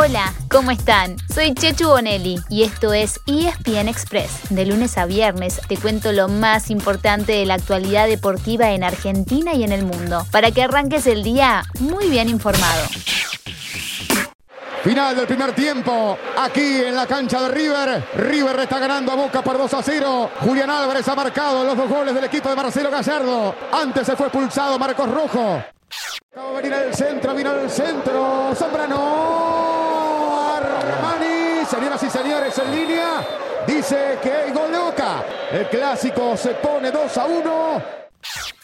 Hola, ¿cómo están? Soy Chechu Bonelli y esto es ESPN Express. De lunes a viernes te cuento lo más importante de la actualidad deportiva en Argentina y en el mundo, para que arranques el día muy bien informado. Final del primer tiempo, aquí en la cancha de River. River está ganando a Boca por 2 a 0. Julián Álvarez ha marcado los dos goles del equipo de Marcelo Gallardo. Antes se fue expulsado Marcos Rojo. Acaba de venir al centro, vino al centro. Zambrano. Señores, en línea. Dice que hay gol de Boca. El clásico se pone 2 a 1.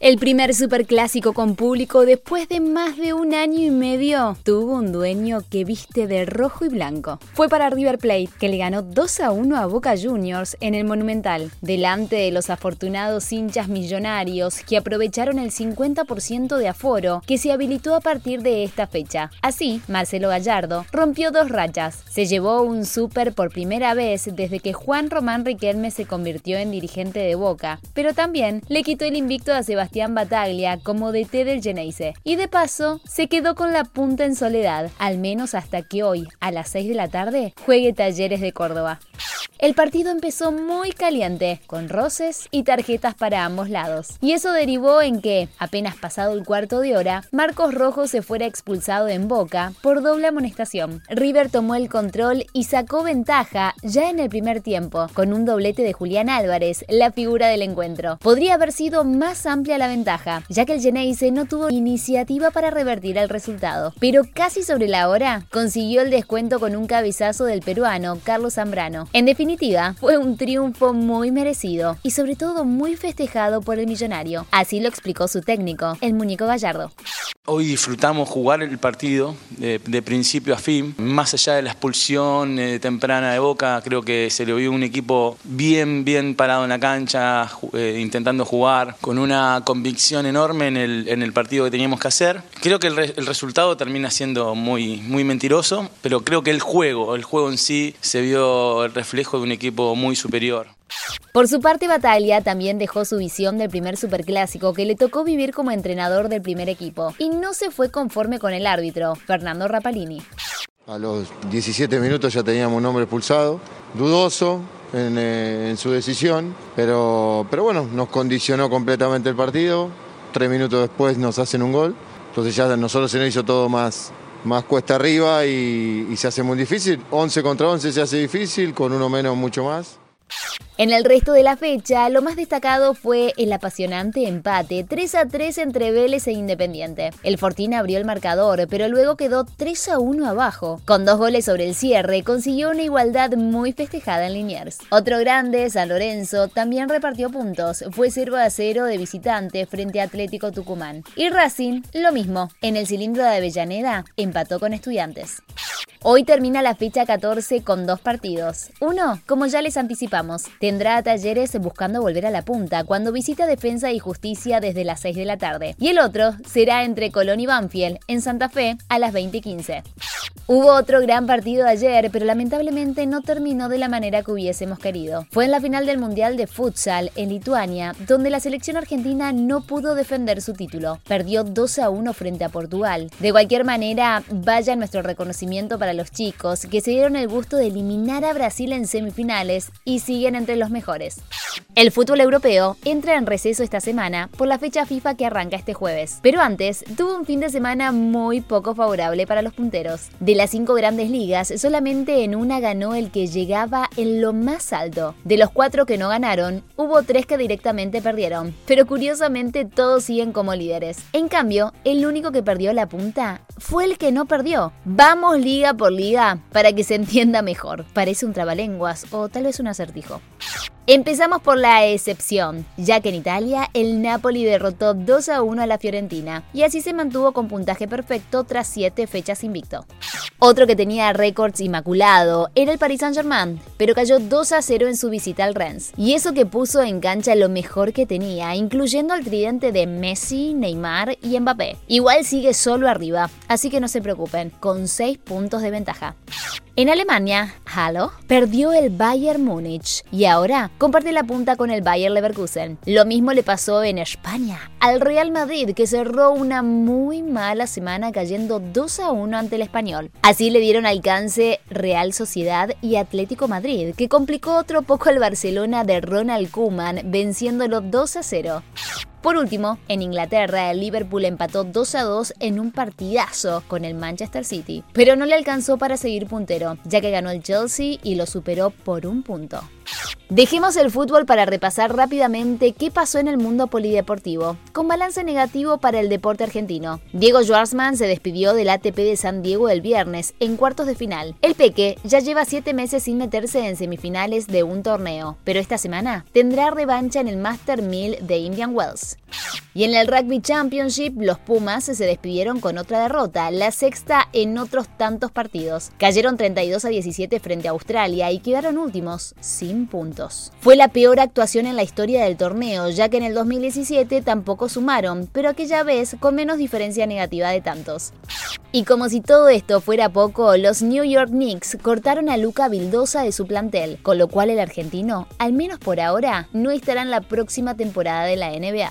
El primer superclásico con público después de más de un año y medio tuvo un dueño que viste de rojo y blanco. Fue para River Plate, que le ganó 2 a 1 a Boca Juniors en el Monumental, delante de los afortunados hinchas millonarios que aprovecharon el 50% de aforo que se habilitó a partir de esta fecha. Así, Marcelo Gallardo rompió dos rachas. Se llevó un super por primera vez desde que Juan Román Riquelme se convirtió en dirigente de Boca, pero también le quitó el invicto a Sebastián Sebastián Bataglia como DT del Geneise. Y de paso, se quedó con la punta en soledad, al menos hasta que hoy, a las 6 de la tarde, juegue Talleres de Córdoba. El partido empezó muy caliente, con roces y tarjetas para ambos lados. Y eso derivó en que, apenas pasado el cuarto de hora, Marcos Rojo se fuera expulsado en Boca por doble amonestación. River tomó el control y sacó ventaja ya en el primer tiempo, con un doblete de Julián Álvarez, la figura del encuentro. Podría haber sido más amplia la ventaja, ya que el Geneise no tuvo iniciativa para revertir el resultado, pero casi sobre la hora consiguió el descuento con un cabezazo del peruano Carlos Zambrano. En definitiva, fue un triunfo muy merecido y sobre todo muy festejado por el millonario. Así lo explicó su técnico, el muñeco Gallardo. Hoy disfrutamos jugar el partido de, principio a fin. Más allá de la expulsión eh, temprana de Boca, creo que se le vio un equipo bien, bien parado en la cancha, eh, intentando jugar, con una convicción enorme en el, partido que teníamos que hacer. Creo que el, el, resultado termina siendo muy, muy mentiroso, pero creo que el juego, el juego en sí, se vio el reflejo de un equipo muy superior. Por su parte, Bataglia también dejó su visión del primer superclásico que le tocó vivir como entrenador del primer equipo y no se fue conforme con el árbitro, Fernando Rapalini. A los 17 minutos ya teníamos un hombre expulsado, dudoso en, eh, su decisión, pero, pero bueno, nos condicionó completamente el partido. Tres minutos después nos hacen un gol, entonces ya nosotros se nos hizo todo más, más cuesta arriba y, y se hace muy difícil. 11 contra 11 se hace difícil, con uno menos mucho más. En el resto de la fecha, lo más destacado fue el apasionante empate 3 a 3 entre Vélez e Independiente. El Fortín abrió el marcador, pero luego quedó 3 a 1 abajo. Con dos goles sobre el cierre, consiguió una igualdad muy festejada en Liniers. Otro grande, San Lorenzo, también repartió puntos. Fue 0 a 0 de visitante frente a Atlético Tucumán. Y Racing, lo mismo. En el cilindro de Avellaneda, empató con Estudiantes. Hoy termina la fecha 14 con dos partidos. Uno, como ya les anticipamos, tendrá a Talleres buscando volver a la punta cuando visita Defensa y Justicia desde las 6 de la tarde. Y el otro será entre Colón y Banfield en Santa Fe a las 20:15. Hubo otro gran partido ayer, pero lamentablemente no terminó de la manera que hubiésemos querido. Fue en la final del Mundial de Futsal en Lituania, donde la selección argentina no pudo defender su título. Perdió 2 a 1 frente a Portugal. De cualquier manera, vaya nuestro reconocimiento para los chicos que se dieron el gusto de eliminar a Brasil en semifinales y siguen entre los mejores. El fútbol europeo entra en receso esta semana por la fecha FIFA que arranca este jueves. Pero antes, tuvo un fin de semana muy poco favorable para los punteros. De las cinco grandes ligas, solamente en una ganó el que llegaba en lo más alto. De los cuatro que no ganaron, hubo tres que directamente perdieron. Pero curiosamente todos siguen como líderes. En cambio, el único que perdió la punta fue el que no perdió. Vamos liga por liga para que se entienda mejor. Parece un trabalenguas o tal vez un acertijo. Empezamos por la excepción, ya que en Italia el Napoli derrotó 2 a 1 a la Fiorentina y así se mantuvo con puntaje perfecto tras 7 fechas invicto. Otro que tenía récords inmaculado era el Paris Saint-Germain, pero cayó 2 a 0 en su visita al Rennes. Y eso que puso en cancha lo mejor que tenía, incluyendo al tridente de Messi, Neymar y Mbappé. Igual sigue solo arriba, así que no se preocupen, con 6 puntos de ventaja. En Alemania, Halo, perdió el Bayern Múnich y ahora comparte la punta con el Bayer Leverkusen. Lo mismo le pasó en España al Real Madrid, que cerró una muy mala semana cayendo 2 a 1 ante el español. Así le dieron alcance Real Sociedad y Atlético Madrid, que complicó otro poco al Barcelona de Ronald Koeman, venciéndolo 2 a 0. Por último, en Inglaterra, el Liverpool empató 2 a 2 en un partidazo con el Manchester City, pero no le alcanzó para seguir puntero, ya que ganó el Chelsea y lo superó por un punto. Dejemos el fútbol para repasar rápidamente qué pasó en el mundo polideportivo, con balance negativo para el deporte argentino. Diego Schwartzman se despidió del ATP de San Diego el viernes, en cuartos de final. El Peque ya lleva siete meses sin meterse en semifinales de un torneo, pero esta semana tendrá revancha en el Master 1000 de Indian Wells. Y en el Rugby Championship, los Pumas se despidieron con otra derrota, la sexta en otros tantos partidos. Cayeron 32 a 17 frente a Australia y quedaron últimos, sin puntos. Fue la peor actuación en la historia del torneo, ya que en el 2017 tampoco sumaron, pero aquella vez con menos diferencia negativa de tantos. Y como si todo esto fuera poco, los New York Knicks cortaron a Luca Vildosa de su plantel, con lo cual el argentino, al menos por ahora, no estará en la próxima temporada de la NBA.